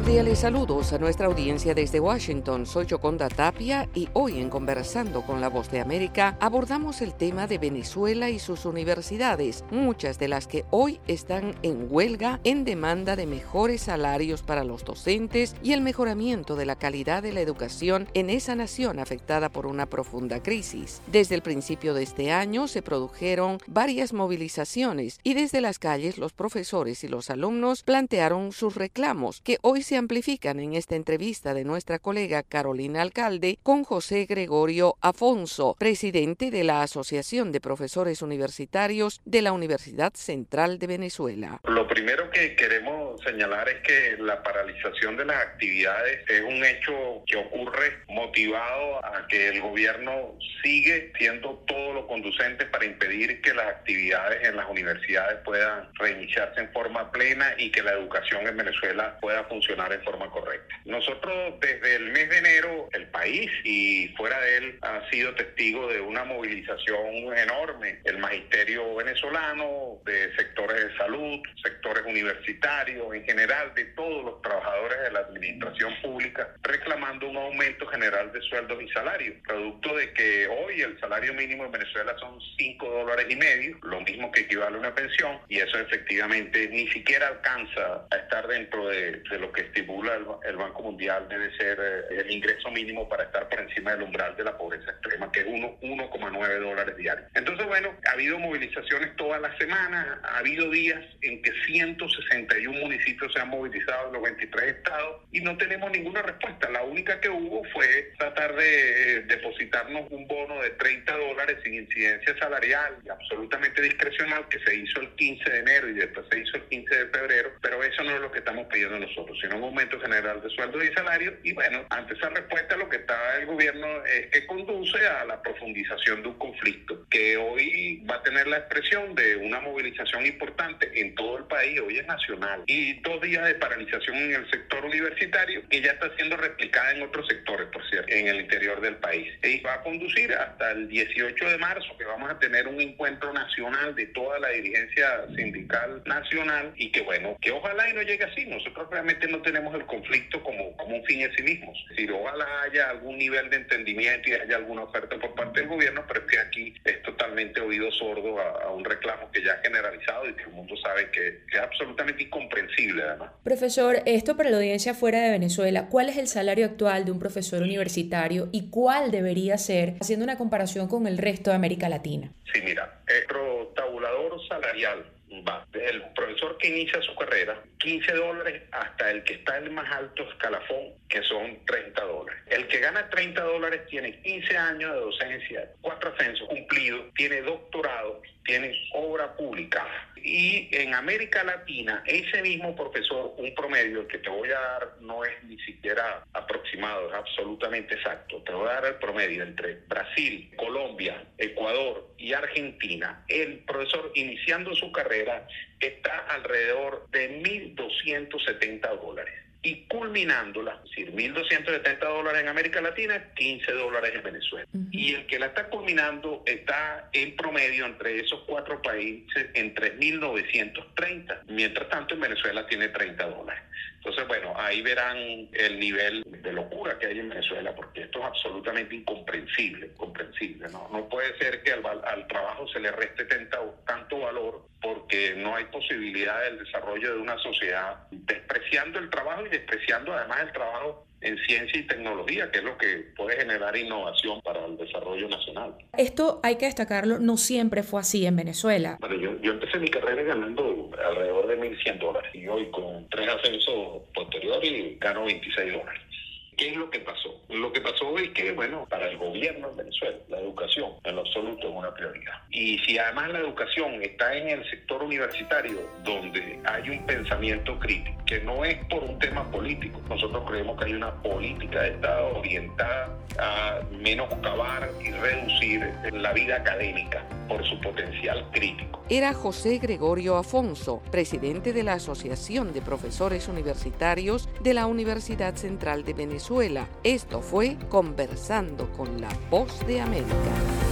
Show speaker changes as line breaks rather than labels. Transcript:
Cordiales saludos a nuestra audiencia desde Washington. Soy Joconda Tapia y hoy en Conversando con la Voz de América abordamos el tema de Venezuela y sus universidades, muchas de las que hoy están en huelga en demanda de mejores salarios para los docentes y el mejoramiento de la calidad de la educación en esa nación afectada por una profunda crisis. Desde el principio de este año se produjeron varias movilizaciones y desde las calles los profesores y los alumnos plantearon sus reclamos que hoy se amplifican en esta entrevista de nuestra colega Carolina Alcalde con José Gregorio Afonso, presidente de la Asociación de Profesores Universitarios de la Universidad Central de Venezuela.
Lo primero que queremos señalar es que la paralización de las actividades es un hecho que ocurre motivado a que el gobierno sigue siendo todo lo conducente para impedir que las actividades en las universidades puedan reiniciarse en forma plena y que la educación en Venezuela pueda funcionar en forma correcta. Nosotros desde el mes de enero, el país y fuera de él ha sido testigo de una movilización enorme. El magisterio venezolano, de sectores de salud, sectores universitarios, en general de todos los trabajadores de la administración pública, reclamando un aumento general de sueldos y salarios, producto de que hoy el salario mínimo en Venezuela son 5 dólares y medio, lo mismo que equivale a una pensión, y eso efectivamente ni siquiera alcanza a estar dentro de de lo que estipula el, Banco Mundial debe ser eh, el ingreso mínimo para estar por encima del umbral de la pobreza extrema, que es 1,9 dólares diarios. Entonces, bueno, ha habido movilizaciones toda la semana, ha habido días en que 161 municipios se han movilizado en los 23 estados y no tenemos ninguna respuesta. La única que hubo fue tratar de eh, depositarnos un bono de 30 dólares sin incidencia salarial y absolutamente discrecional que se hizo el 15 de enero y después se hizo el 15 de febrero, pero eso no es lo que estamos pidiendo nosotros sino un aumento general de sueldos y salarios. Y bueno, ante esa respuesta lo que está el gobierno es que conduce a la profundización de un conflicto que hoy va a tener la expresión de una movilización importante en todo el país, hoy es nacional, y dos días de paralización en el sector universitario que ya está siendo replicada en otros sectores, por cierto, en el interior del país. Y va a conducir hasta el 18 de marzo, que vamos a tener un encuentro nacional de toda la dirigencia sindical nacional y que bueno, que ojalá y no llegue así. Nosotros realmente no tenemos el conflicto como, como un fin en sí mismo. Es decir, ojalá haya algún nivel de entendimiento y haya alguna oferta por parte del gobierno, pero es que aquí es oído sordo a, un reclamo que ya ha generalizado y que el mundo sabe que, que, es absolutamente incomprensible además.
Profesor, esto para la audiencia fuera de Venezuela, ¿cuál es el salario actual de un profesor universitario y cuál debería ser, haciendo una comparación con el resto de América Latina?
Sí, mira, el tabulador salarial va desde el profesor que inicia su carrera, 15 dólares, hasta el que está en el más alto escalafón, que son 30 dólares. El que gana 30 dólares tiene 15 años de docencia, cuatro ascensos cumplidos, tiene doctorado, tiene obra pública. Y en América Latina, ese mismo profesor, un promedio que te voy a dar no es ni siquiera aproximado, es absolutamente exacto. Te voy a dar el promedio entre Brasil, Colombia, Ecuador y Argentina. El profesor iniciando su carrera está alrededor de 1.270 dólares y culminándola, es decir, 1.270 dólares en América Latina, 15 dólares en Venezuela. Y el que la está culminando está en promedio entre esos cuatro países en 3.930, mientras tanto en Venezuela tiene 30 dólares. Entonces, bueno, ahí verán el nivel de locura que hay en Venezuela, porque esto es absolutamente incomprensible, comprensible, ¿no? No puede ser que al, al trabajo se le reste posibilidad del desarrollo de una sociedad despreciando el trabajo y despreciando además el trabajo en ciencia y tecnología, que es lo que puede generar innovación para el desarrollo nacional.
Esto hay que destacarlo, no siempre fue así en Venezuela.
Bueno, yo, yo empecé mi carrera ganando alrededor de 1.100 dólares y hoy con tres ascensos posteriores gano 26 dólares. ¿Qué es lo que pasó? Lo que pasó es que, bueno, para el gobierno de Venezuela, la educación en lo absoluto es una prioridad. Y si además la educación está en el sector universitario, donde hay un pensamiento crítico, que no es por un tema político, nosotros creemos que hay una política de Estado orientada a menoscabar y reducir la vida académica por su potencial crítico.
Era José Gregorio Afonso, presidente de la Asociación de Profesores Universitarios de la Universidad Central de Venezuela. Fue Conversando con la Voz de América.